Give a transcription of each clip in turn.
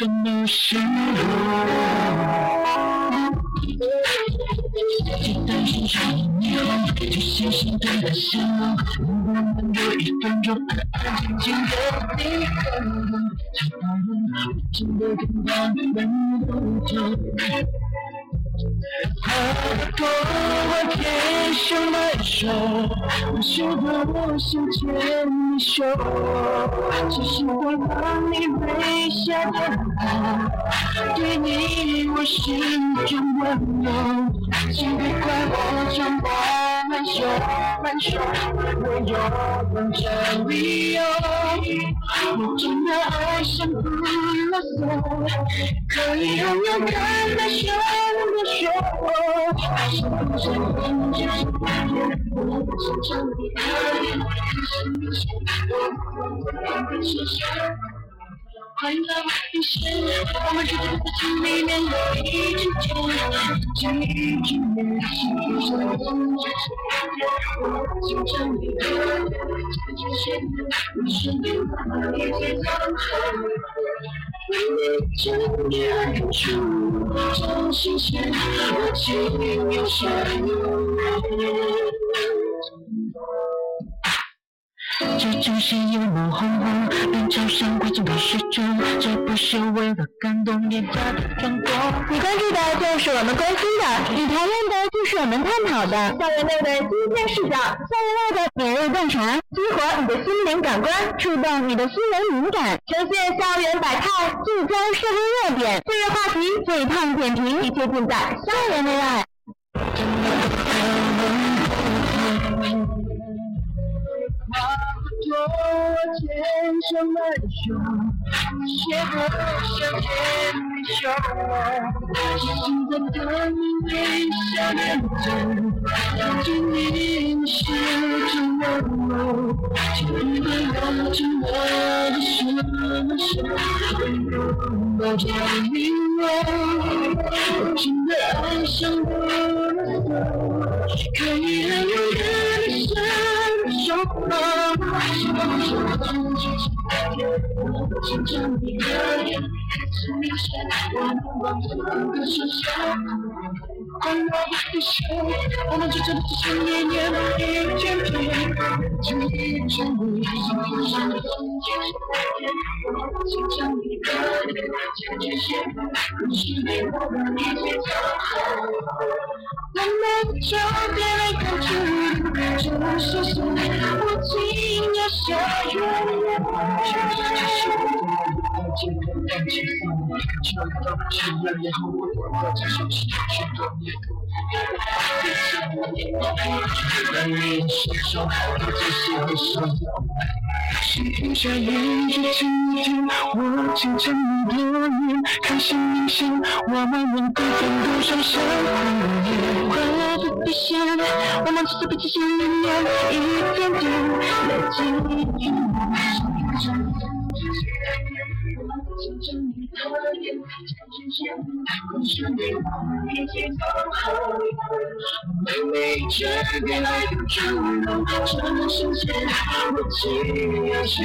我不知怎么形容。鸡蛋身上的霓虹，就像心动的笑容。我们有一分钟，安安静静的你和我，我真的跟他们不同。耳朵，我天生难受，我觉得我想牵你手，只是会让你微笑的我，对你我心中温柔，请别怪我这么难受难受，我有完整理由，我真的爱上不啰嗦，可以永远看得上我说。是不是你就是爱人？我是真的爱人，可是你却我的是谁？快乐的是，我们之间的心里面有一句甜，这一句甜，是什么？我心中的爱，这就是我是你一切走后。真面如初，真新鲜，我情有深这就是一抹红红，人潮上规整的时钟，这不是为了感动廉价的装作。你关注的就是我们关心的，你讨论的就是我们探讨的，校园内的新鲜视角，校园内的敏锐洞察，激活你的心灵感官，触动你的心灵敏感，呈现校园百态，聚焦社会热点，最热话题，最烫点评，一切尽在校园内外。天生难受，写不想牵你手，现在的你微笑认真，听你是真温柔，请别握紧我的手手，拥抱着你我，我真的爱上了你，可以很永远的相守。牵着你的眼，是明显我难忘的手手。快乐的笑，我们之间的心念念一天天，就一种无形上的从前。牵着你的眼，牵着线，可是你我们一起走后。我们就别来看出，这是谁？我竟要下远感情放不就到十二年后，我我这首诗许多年。让你伸手，我只是会说。许下一句今天，我牵着你的眼，看星星，我们能够在路上相会。快乐的飞翔，我们只是彼此心里面一点点的记爱过真的好，一起走好。每每睁开眼，温柔，我只有想。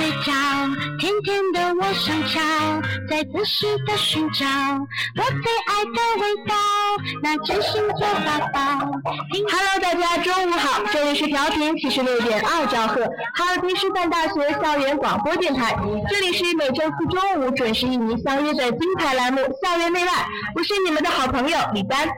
拥。角，甜甜的我上桥，在仔细的寻找我最爱的味道，那真心做宝宝。Hello，大家中午好，这里是调频七十六点二兆赫，哈尔滨师范大学校园广播电台，这里是每周四中午准时与您相约的金牌栏目《校园内外》，我是你们的好朋友李丹。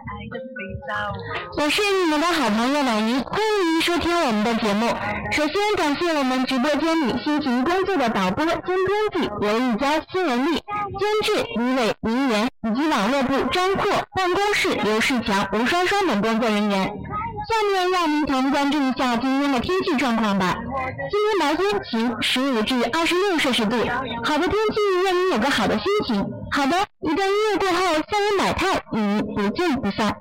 我是你们的好朋友婉莹，欢迎您收听我们的节目。首先感谢我们直播间里辛勤工作的导播兼编辑刘玉娇、辛文丽，监制李伟、林岩，以及网络部张阔、办公室刘世强、吴双双等工作人员。下面让您同关注一下今天的天气状况吧。今天白天晴，十五至二十六摄氏度，好的天气让您有个好的心情。好的，一段音乐过后，校园百态与您不见不散。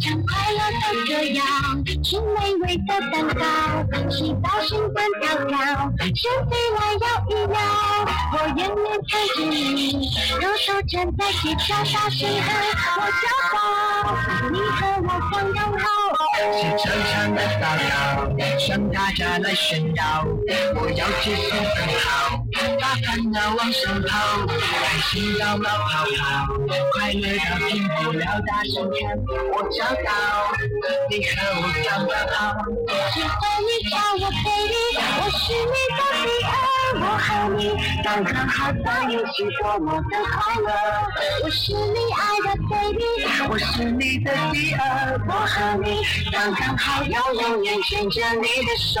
唱快乐的歌谣，吃美味的蛋糕，洗澡兴奋跳跳，身飞来摇一摇，我远远看着你，偷偷站在街角大声喊，我叫宝，你和我刚刚好。是长长的祷告，向大家来炫耀，我要继续奔跑，把烦恼往上抛，开心到冒泡泡，快乐到停不了，大声喊，我找到，你和我刚刚好。喜欢你叫我 baby，我是你你刚刚好在一起，多么的快乐。我是你爱的 baby，我是你的第二，我和你。刚刚好要永远牵着你的手。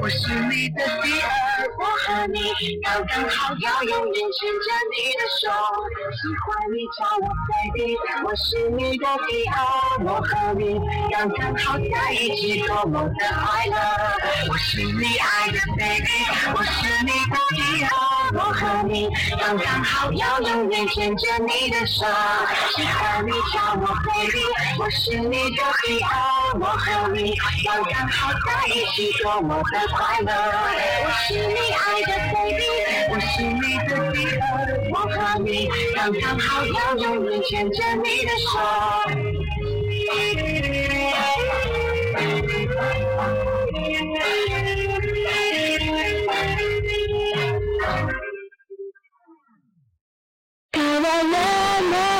我是你的第二，我和你刚刚好，要永远牵着你的手。喜欢你叫我 baby，我是你的第二，我和你刚刚好在一起，多么的快乐。我是你爱的 baby，我是你的第二。我和你刚刚好，要永远牵着你的手。喜欢你叫我 baby，我是你的第二。我和你刚刚好在一起，多么的快乐。我是你爱的 baby，我是你的第二。我和你刚刚好，要永远牵着你的手。la la la.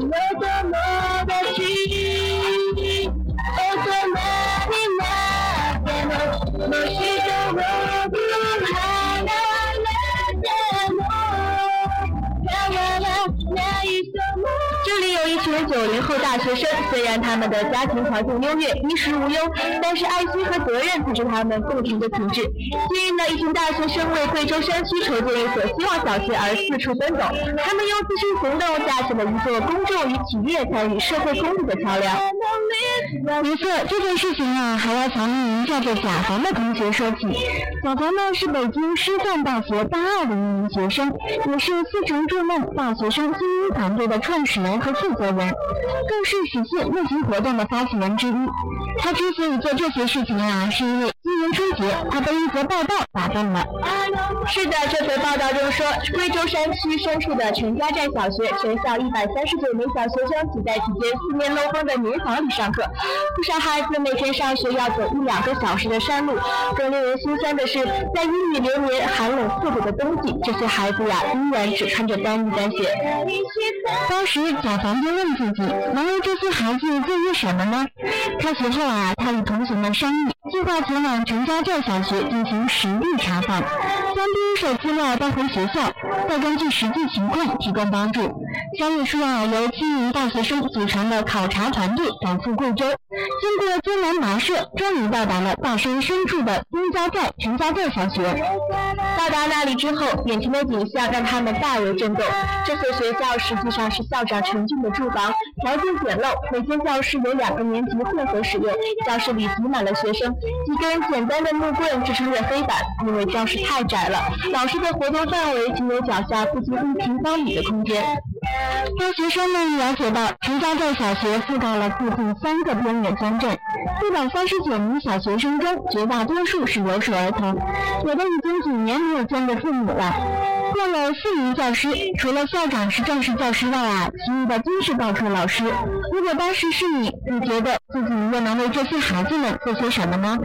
Eu tô nova eu tô 九零后大学生虽然他们的家庭条件优越衣食无忧但是爱心和责任才是他们共同的品质。今日呢一群大学生为贵州山区筹建一所希望小学而四处奔走他们用自身行动架起了一座公众与企业参与社会公益的桥梁。没错这件事情啊还要从一名叫做贾凡的同学说起。贾凡呢是北京师范大学大二的一名学生也是四城筑梦大学生精英团队的创始人和负责人。更是此次募行活动的发起人之一。他之所以做这些事情啊，是因为年春节他被一则报道打动了。是的，这则报道中说，贵州山区深处的陈家寨小学，全校一百三十九名小学生挤在几间四面漏风的民房里上课，不少孩子每天上学要走一两个小时的山路。更令人心酸的是，在阴雨连绵、寒冷刺骨的冬季，这些孩子呀，依然只穿着单衣单鞋。当时贾凡就问自己，能为这些孩子做些什么呢？开学后啊，他与同学们商议，计划前往陈家寨小学进行实地查访，将第一手资料带回学校，再根据实际情况提供帮助。三月初啊，由七名大学生组成的考察团队赶赴贵州，经过艰难跋涉，终于到达了大山深处的丁家寨陈家寨小学。到达那里之后，眼前的景象让他们大为震动。这所学校实际上是校长陈俊的住房，条件简陋，每间教室有两个年级混合使用，教室里挤满了学生，几根简单的木棍支撑着黑板，因为教室太窄了，老师的活动范围仅有脚下不足一平方米的空间。当学生们了解到陈家寨小学覆盖了附近三个边远乡镇，一百三十九名小学生中，绝大多数是留守儿童，有的已经几年没有见过父母了。共有四名教师，除了校长是正式教师外啊，其余的均是报课老师。如果当时是你，你觉得自己又能为这些孩子们做些什么呢？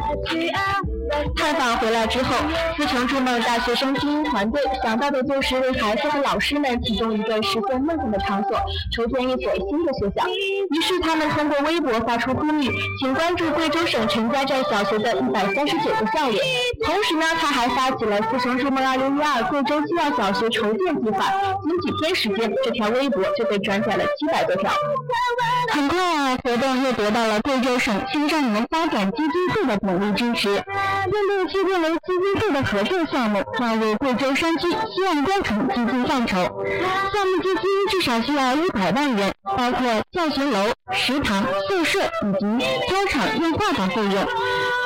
探访回来之后，思成筑梦大学生精英团队想到的就是为孩子和老师们提供一个实现梦想的场所，筹建一所新的学校。于是他们通过微博发出呼吁，请关注贵州省陈家寨小学的一百三十九个校友。同时呢，他还发起了思成筑梦二零一二贵州希望小学筹建计划。仅几天时间，这条微博就被转载了七百多条。很快啊，活动又得到了贵州省青少年发展基金会的鼎力支持，并被确定为基金会的合作项目，纳入贵州山区希望工程基金范畴。项目资金至少需要一百万元，包括教学楼、食堂、宿舍以及操场硬化等费用。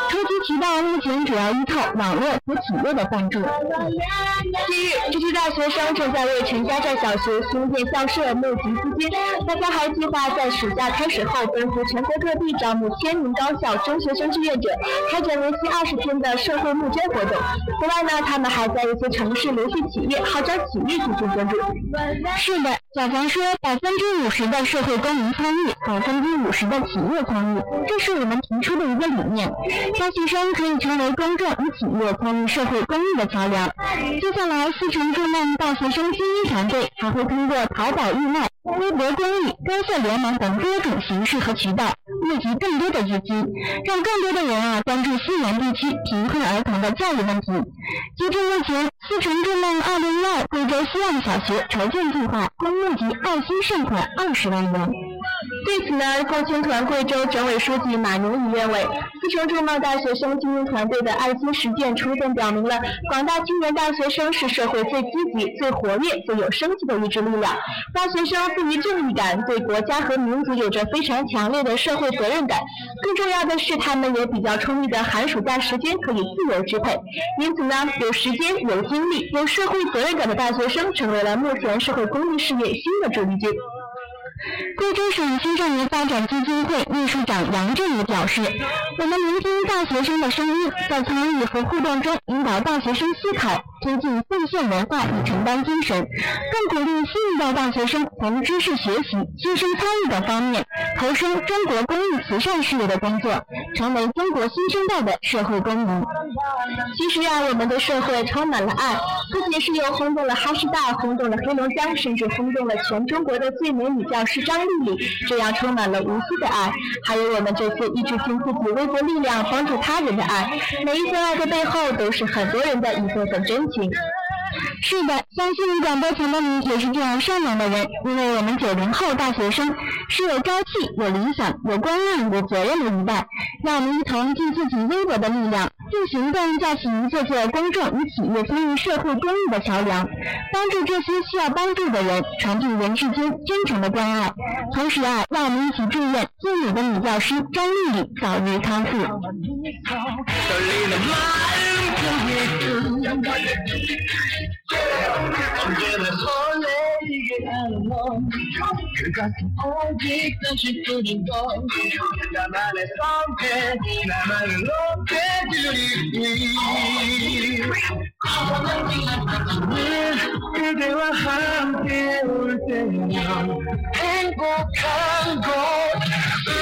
筹集渠道目前主要依靠网络和企业的赞助。近日，这些大学生正在为陈家寨小学新建校舍募集资金。大家还计划在暑假开始后奔赴全国各地招募千名高校中学生志愿者，开展为期二十天的社会募捐活动。此外呢，他们还在一些城市联系企业，号召企业进行捐助。是的，小凡说，百分之五十的社会公民参与，百分之五十的企业参与，这是我们提出的一个理念。大学生可以成为公众与企业参与社会公益的桥梁。接下来，四成筑梦大学生精英团队还会通过淘宝义卖、微博公益、高校联盟等多种形式和渠道，募集更多的资金，让更多的人啊关注西南地区贫困儿童的教育问题。截至目前，思成筑梦二零一二贵州希望小学筹建计划共募集爱心善款二十万元。对此呢，共青团贵州省委书记马宁宇认为，思成筑梦大学生精英团队的爱心实践，充分表明了广大青年大学生是社会最积极、最活跃、最有生气的一支力量。大学生富于正义感，对国家和民族有着非常强烈的社会责任感。更重要的是，他们有比较充裕的寒暑假时间可以自由支配。因此呢，有时间、有精力、有社会责任感的大学生，成为了目前社会公益事业新的主力军。贵州省青少年发展基金会秘书长杨振宇表示：“我们聆听大学生的声音，在参与和互动中引导大学生思考，推进奉献文化与承担精神，更鼓励新一代大学生从知识学习、亲身参与等方面投身中国公益慈善事业的工作，成为中国新生代的社会公民。”其实啊，我们的社会充满了爱，不仅是又轰动了哈师大、轰动了黑龙江，甚至轰动了全中国的最美女教师张丽丽，这样充满了无私的爱，还有我们这次一直尽自己微薄力量帮助他人的爱。每一份爱的背后，都是很多人的一份份真情。是的，相信广播前的你也是这样善良的人，因为我们九零后大学生是有朝气、有理想、有关爱、有责任的一代。让我们一同尽自己微薄的力量，用行动架起一座座公众与企业参与社会公益的桥梁，帮助这些需要帮助的人，传递人世间真诚的关爱。同时啊，让我们一起祝愿最美的女教师张丽丽早日康复。 언제나 설레게 하는 넌 그것은 오직 당신뿐인 건 나만의 선택 나만을 높여주리 그대와 함께 올 때면 행복한 곳.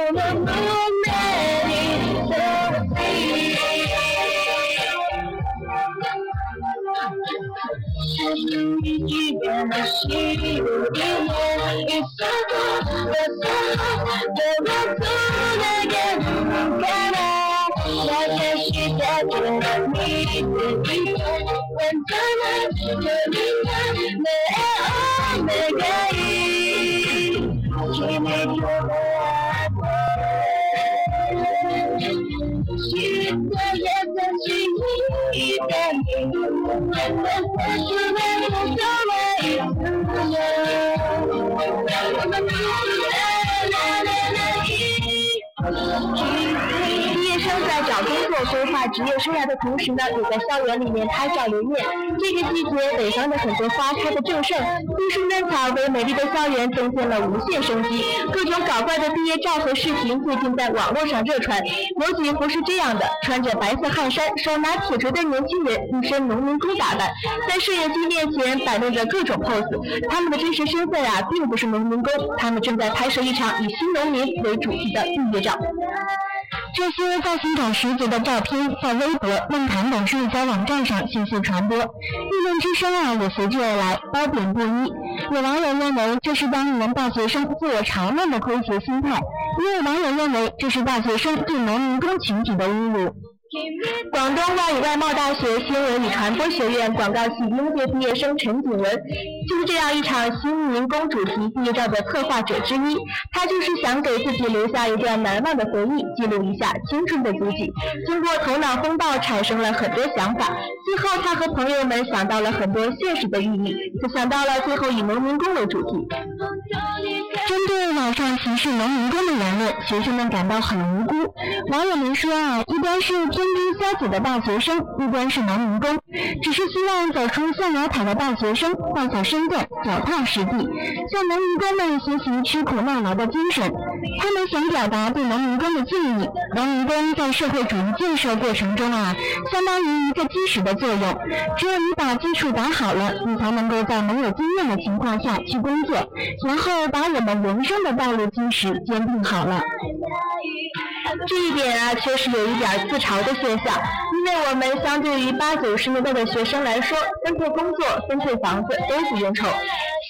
love，可能不美，so sweet。一句变得心里面，it's so good，it's so hot，这个突然间不敢爱，那些是在这你的一天，when time is 但是规划职业生涯的同时呢，也在校园里面拍照留念。这个季节，北方的很多花开的正盛，绿树嫩草为美丽的校园增添了无限生机。各种搞怪的毕业照和视频最近在网络上热传。有几幅是这样的：穿着白色汗衫、手拿铁锤的年轻人，一身农民工打扮，在摄影机面前摆弄着各种 pose。他们的真实身份啊，并不是农民工，他们正在拍摄一场以新农民为主题的毕业照。这些造型感十足的照片在微博、论坛等社交网站上迅速传播，议论之声啊也随之而来，褒贬不一。有网友认为这是当年大学生自我嘲弄的诙谐心态，也有网友认为这是大学生对农民工群体的侮辱。广东外语外贸大学新闻与传播学院广告系应届毕业生陈景文，就是这样一场新民工主题毕业照的策划者之一。他就是想给自己留下一段难忘的回忆，记录一下青春的足迹。经过头脑风暴，产生了很多想法。最后，他和朋友们想到了很多现实的寓意，就想到了最后以农民工为主题。针对网上歧视农民工的言论，学生们感到很无辜。网友们说啊，一边是天真潇洒的大学生，一边是农民工，只是希望走出象牙塔的大学生放下身段，脚踏实地，向农民工们学习吃苦耐劳的精神。他们想表达对农民工的敬意。农民工在社会主义建设过程中啊，相当于一个基石的作用。只有你把基础打好了，你才能够在没有经验的情况下去工作，然后把我们人生的道路基石坚定好了。这一点啊，确实有一点自嘲的现象，因为我们相对于八九十年代的学生来说，分配工作、分配房子都不用愁。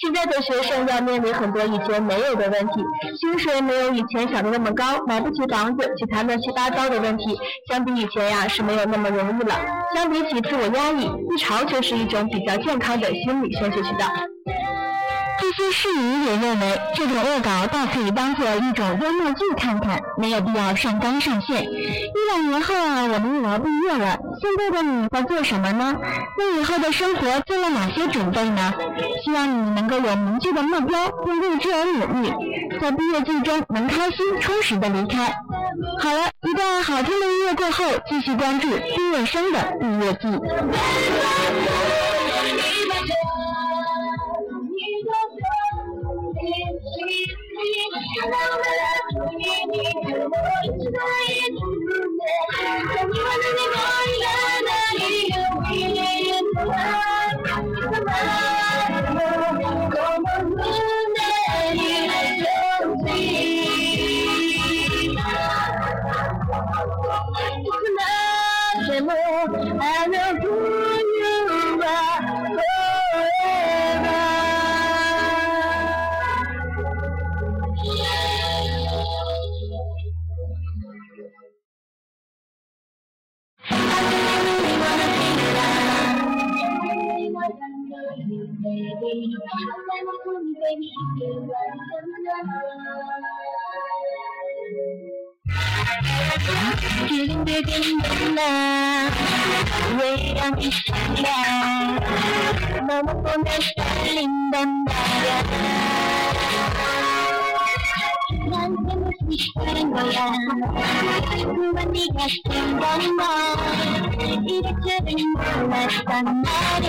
现在的学生要面临很多以前没有的问题，薪水没有以前想的那么高，买不起房子，其他乱七八糟的问题，相比以前呀是没有那么容易了。相比起自我压抑，自嘲却是一种比较健康的心理宣泄渠道。这些事宜也认为，这种恶搞倒可以当做一种幽默剧看看，没有必要上纲上线。一两年后啊，我们也要毕业了，现在的你在做什么呢？为以后的生活做了哪些准备呢？希望你能够有明确的目标，并为之而努力，在毕业季中能开心充实的离开。好了，一段好听的音乐过后，继续关注毕业生的毕业季。Thank you. 叮叮叮叮啦，为让你闪亮，默默默的闪灵的那呀。蓝天的星星模样，不管你开心光芒，一个接着你来闪亮。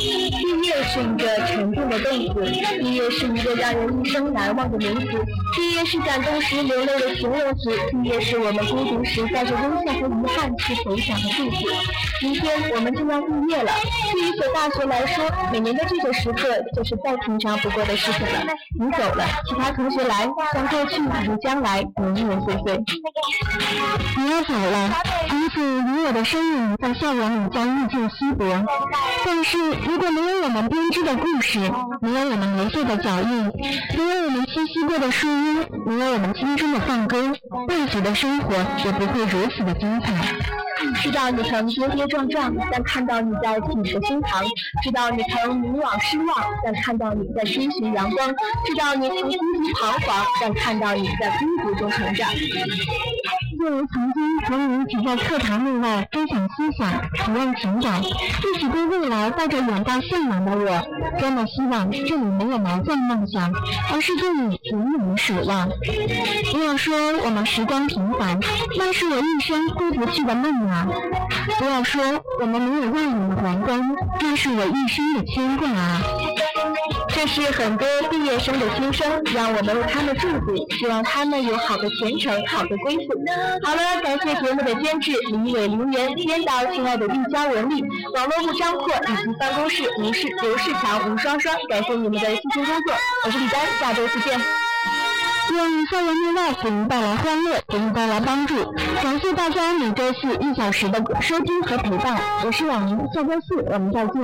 毕业是一个沉重的动词，毕业是一个让人一生难忘的名词，毕业是感动时流泪的形容词，毕业是我们孤独时带着微笑和遗憾去回想和祝福。明天我们就要毕业了，对于一所大学来说，每年的这个时刻就是再平常不过的事情了。你走了，其他同学来，像过去如将来，年年岁岁。你要走了，从此你我的身影在校园里将日渐稀薄。但是如果没有我们编织的故事，没有我们留下的脚印，没有我们栖息过的树荫，没有我们青春的放歌，大学的生活也不会如此的精彩。知道你曾跌跌撞撞，但看到你在挺着胸膛；知道你曾迷惘失望，但看到你在追寻阳光；知道你曾孤独彷徨，但看到你在孤独中成长。作为曾经和你一起在课堂内外分享思想、体验情感，一起对未来抱着远大向往的我，真的希望这里没有埋葬梦想，而是对你永远的守望。不要说我们时光平凡，那是我一生挥不去的梦啊！不要说我们没有耀眼的皇冠，那是我一生的牵挂啊！这是很多毕业生的心声，让我们为他们祝福，希望他们有好的前程、好的归宿。好了，感谢节目的监制李伟、林源，编导亲爱的玉娇、文丽，网络部张阔以及办公室吴世、刘世强、吴双双，感谢你们的辛勤工作。我是李丹，下周四见。愿校园内外给您带来欢乐，给您带来帮助。感谢大家每周四一小时的收听和陪伴，我是婉莹，下周四我们再见。